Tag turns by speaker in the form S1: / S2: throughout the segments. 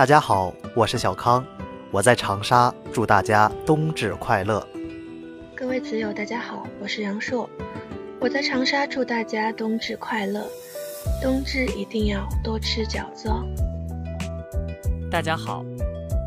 S1: 大家好，我是小康，我在长沙，祝大家冬至快乐。
S2: 各位子友，大家好，我是杨硕，我在长沙，祝大家冬至快乐，冬至一定要多吃饺子哦。
S3: 大家好，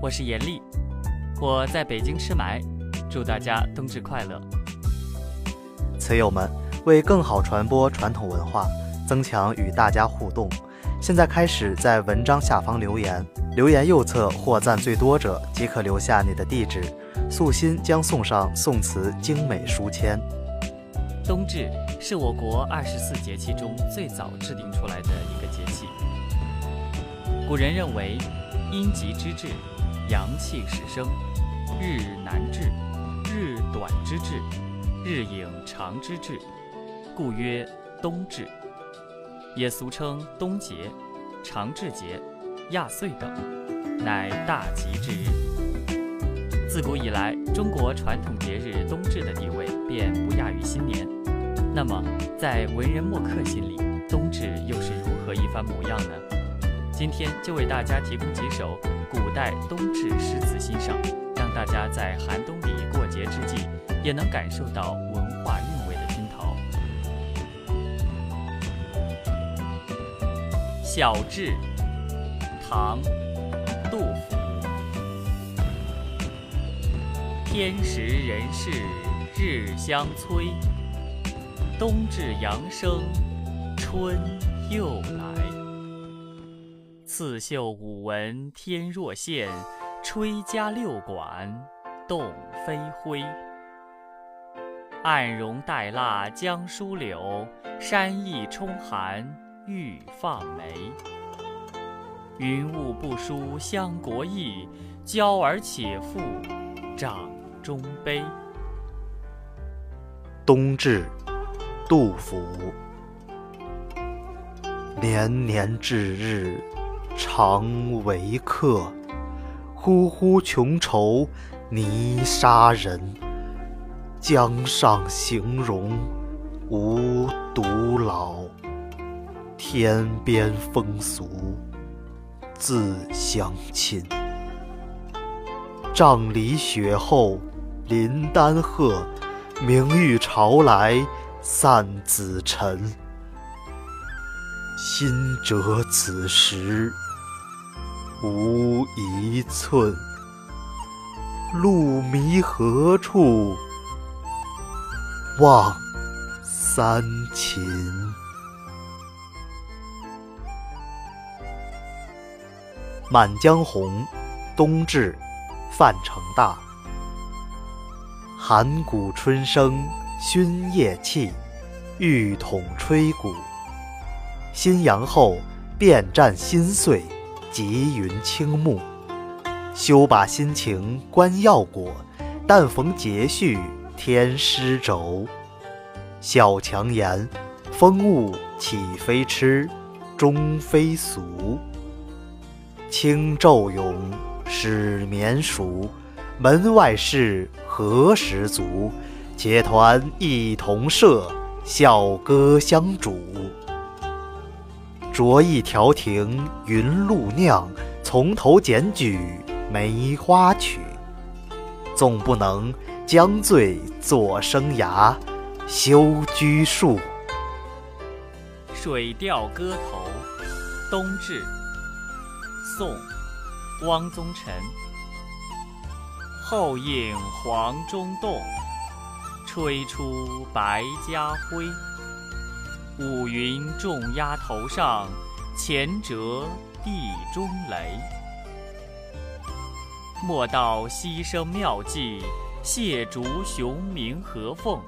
S3: 我是严丽，我在北京吃霾，祝大家冬至快乐。
S1: 词友们，为更好传播传统文化，增强与大家互动，现在开始在文章下方留言，留言右侧获赞最多者即可留下你的地址，素心将送上宋词精美书签。
S3: 冬至是我国二十四节气中最早制定出来的一个节气。古人认为，阴极之至，阳气始生，日南至，日短之至。日影长之至，故曰冬至，也俗称冬节、长至节、亚岁等，乃大吉之日。自古以来，中国传统节日冬至的地位便不亚于新年。那么，在文人墨客心里，冬至又是如何一番模样呢？今天就为大家提供几首古代冬至诗词欣赏，让大家在寒冬里过节之际。也能感受到文化韵味的熏陶。《小至》唐·杜甫。天时人事日相催，冬至阳生春又来。刺绣五文天若线，吹葭六管动飞灰。暗荣带蜡将疏柳，山意冲寒欲放梅。云雾不舒相国意，娇而且负掌中杯。
S1: 冬至，杜甫。年年至日常为客，呼呼穷愁泥沙人。江上形容无独老，天边风俗自相亲。帐里雪后林丹鹤，明玉朝来散紫尘。心者此时无一寸，路迷何处？望三秦。《满江红·冬至》范成大。寒谷春生熏夜气，玉筒吹鼓。新阳后遍占新岁，吉云青木。休把心情关药果，但逢节序。天师轴，小强言：风物岂非痴，终非俗。轻骤勇，始绵熟。门外事何时足？且团一同社，笑歌相主。着一调停云露酿，从头检举梅花曲。纵不能。将醉作生涯，休拘束。《
S3: 水调歌头·冬至》宋·汪宗臣。后应黄钟洞，吹出白家辉。五云重压头上，前折地中雷。莫道溪声妙计。谢竹雄鸣合凤，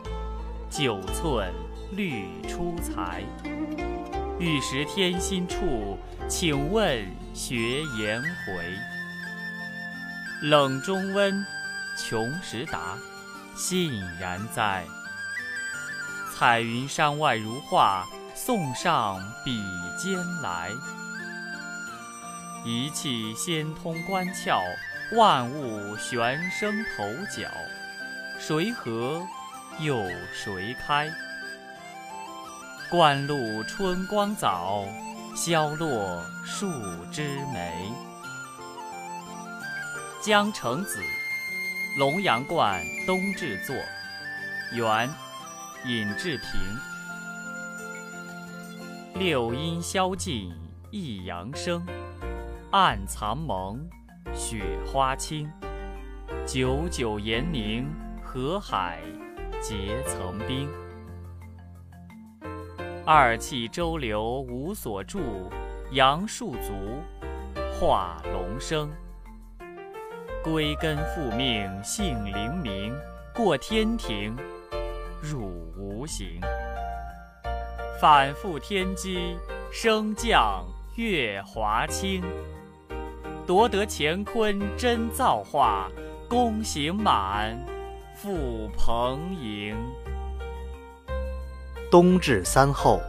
S3: 九寸绿出才。欲识天心处，请问学颜回。冷中温，穷时达，信然哉。彩云山外如画，送上笔尖来。一气先通关窍。万物旋生头角，谁合又谁开？冠露春光早，消落树枝梅。江城子，龙阳观冬至作，元，尹志平。六阴消尽一阳生，暗藏蒙，雪花清。九九严宁，河海结层冰。二气周流无所住，杨树足，画龙生。归根复命性灵明，过天庭，入无形。反复天机，升降月华清。夺得乾坤真造化，功行满，复蓬盈。
S1: 冬至三候：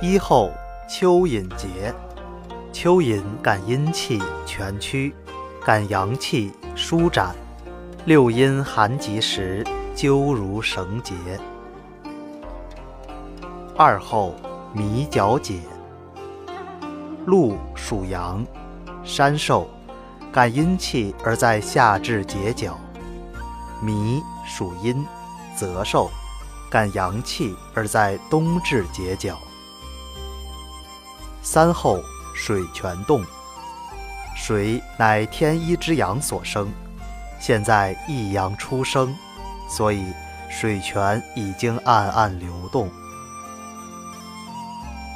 S1: 一候蚯蚓节，蚯蚓感阴气全驱，感阳气舒展，六阴寒极时，灸如绳结。二后弥角解，鹿属阳，山兽，感阴气而在夏至解角；弥属阴，泽兽，感阳气而在冬至结角。三后水泉动，水乃天一之阳所生，现在一阳初生，所以水泉已经暗暗流动。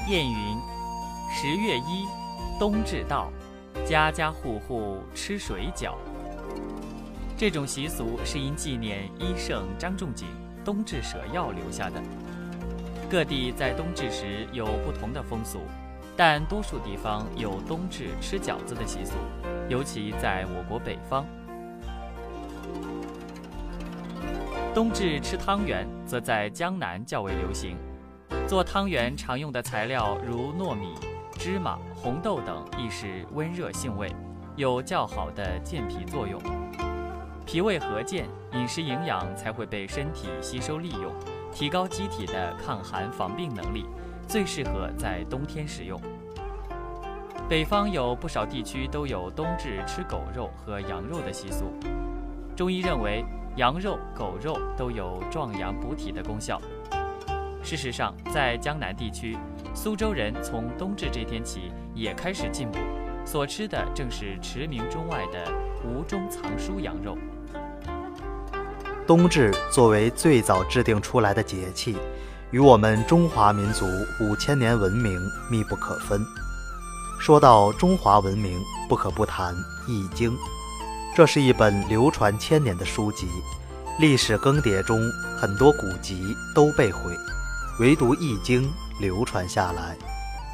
S3: 谚云：“十月一，冬至到，家家户户吃水饺。”这种习俗是因纪念医圣张仲景冬至舍药留下的。各地在冬至时有不同的风俗，但多数地方有冬至吃饺子的习俗，尤其在我国北方。冬至吃汤圆，则在江南较为流行。做汤圆常用的材料如糯米、芝麻、红豆等，亦是温热性味，有较好的健脾作用。脾胃和健，饮食营养才会被身体吸收利用，提高机体的抗寒防病能力，最适合在冬天食用。北方有不少地区都有冬至吃狗肉和羊肉的习俗。中医认为，羊肉、狗肉都有壮阳补体的功效。事实上，在江南地区，苏州人从冬至这天起也开始进补，所吃的正是驰名中外的吴中藏书羊肉。
S1: 冬至作为最早制定出来的节气，与我们中华民族五千年文明密不可分。说到中华文明，不可不谈《易经》，这是一本流传千年的书籍，历史更迭中很多古籍都被毁。唯独《易经》流传下来，《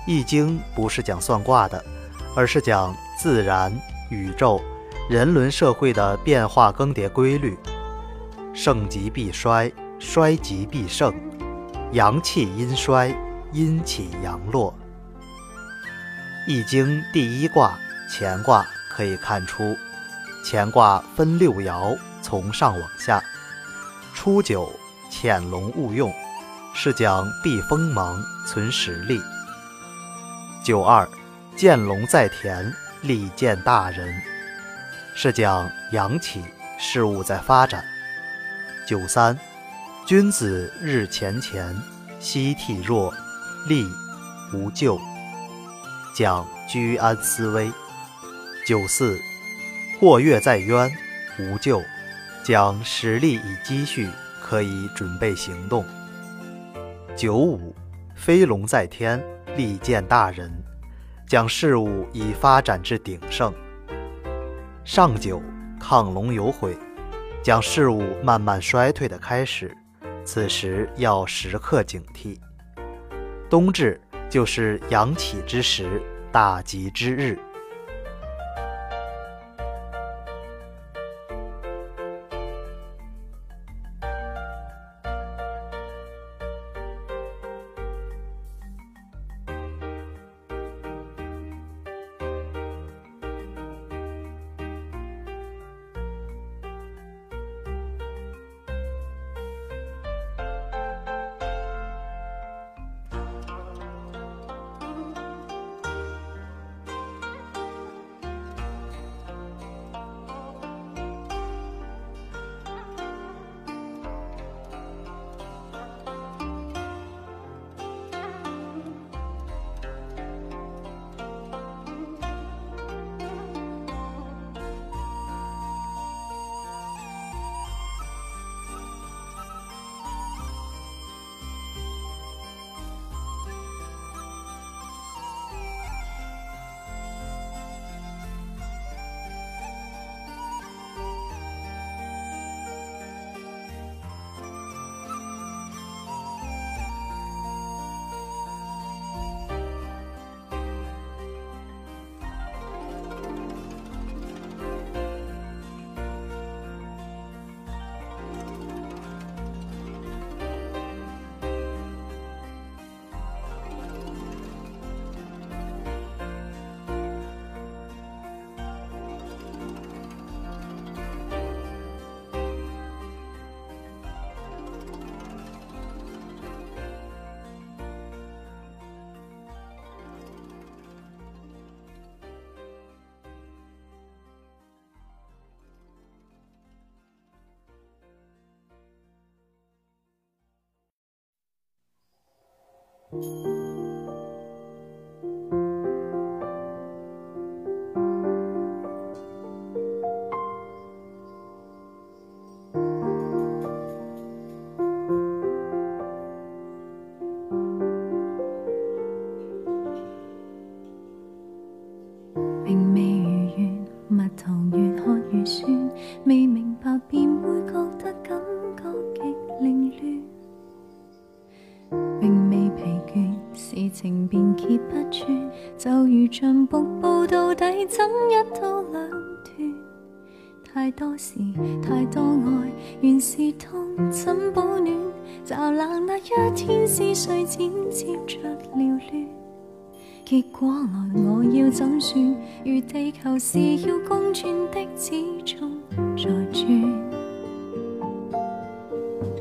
S1: 易经》不是讲算卦的，而是讲自然、宇宙、人伦社会的变化更迭规律。盛极必衰，衰极必盛，阳气阴衰，阴起阳落。《易经》第一卦乾卦可以看出，乾卦分六爻，从上往下。初九，潜龙勿用。是讲避锋芒、存实力。九二，见龙在田，利见大人，是讲阳起，事物在发展。九三，君子日前乾，夕惕若，利无咎，讲居安思危。九四，或跃在渊，无咎，讲实力已积蓄，可以准备行动。九五，飞龙在天，利见大人，讲事物已发展至鼎盛。上九，亢龙有悔，将事物慢慢衰退的开始，此时要时刻警惕。冬至就是阳起之时，大吉之日。
S4: 情便结不穿，就如像瀑布，到底怎一刀两断太多事，太多爱，原是痛，怎保暖？乍冷那一天，是谁剪接着撩乱？结果来，我要怎算？如地球是要公转的，始终在转。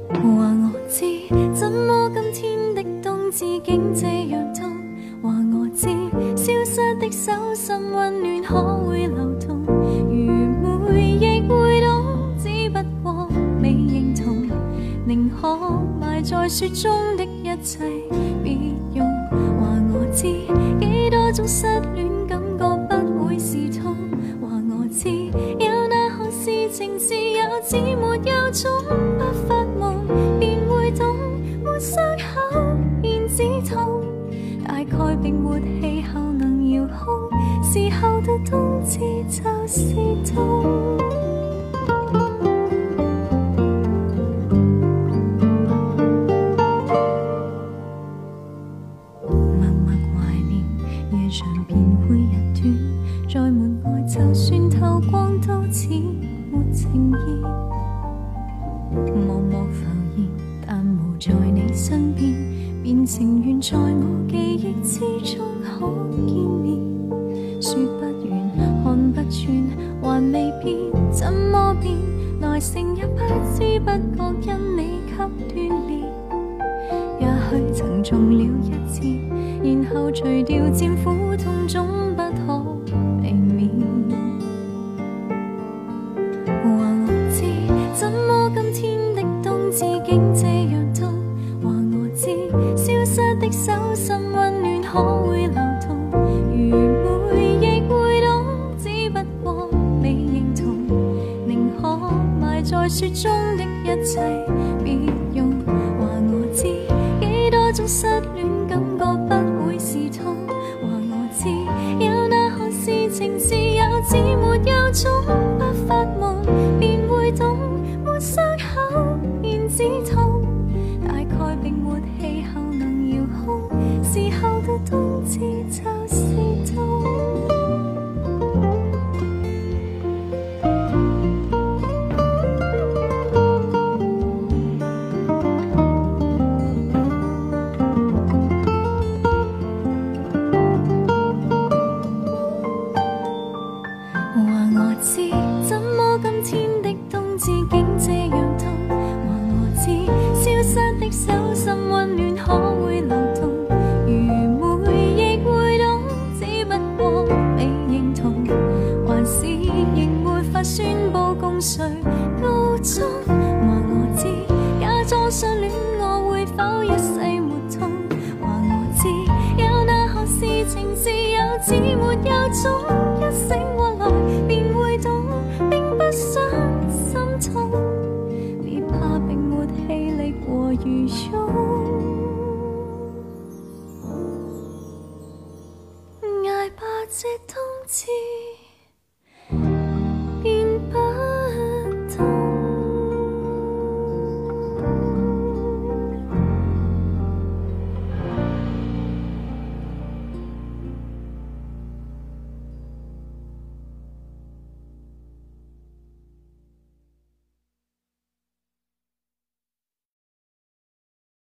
S4: 话我知，怎么今天的冬至竟这雪中的一切，别用话我知，几多种失恋感觉不会是痛。话我知，有那项事情是有只没有总不发梦，便会懂。没伤口便止痛，大概并没气候能遥控，时候到冬至就是冬。身边便情愿在我记忆之中可见面。说不完看不穿还未变怎么变来承也不知不觉因你给锻炼也许曾中了一箭然后除掉手心温暖可会流动如每亦会懂只不过你认同。宁可埋在雪中的一切。see.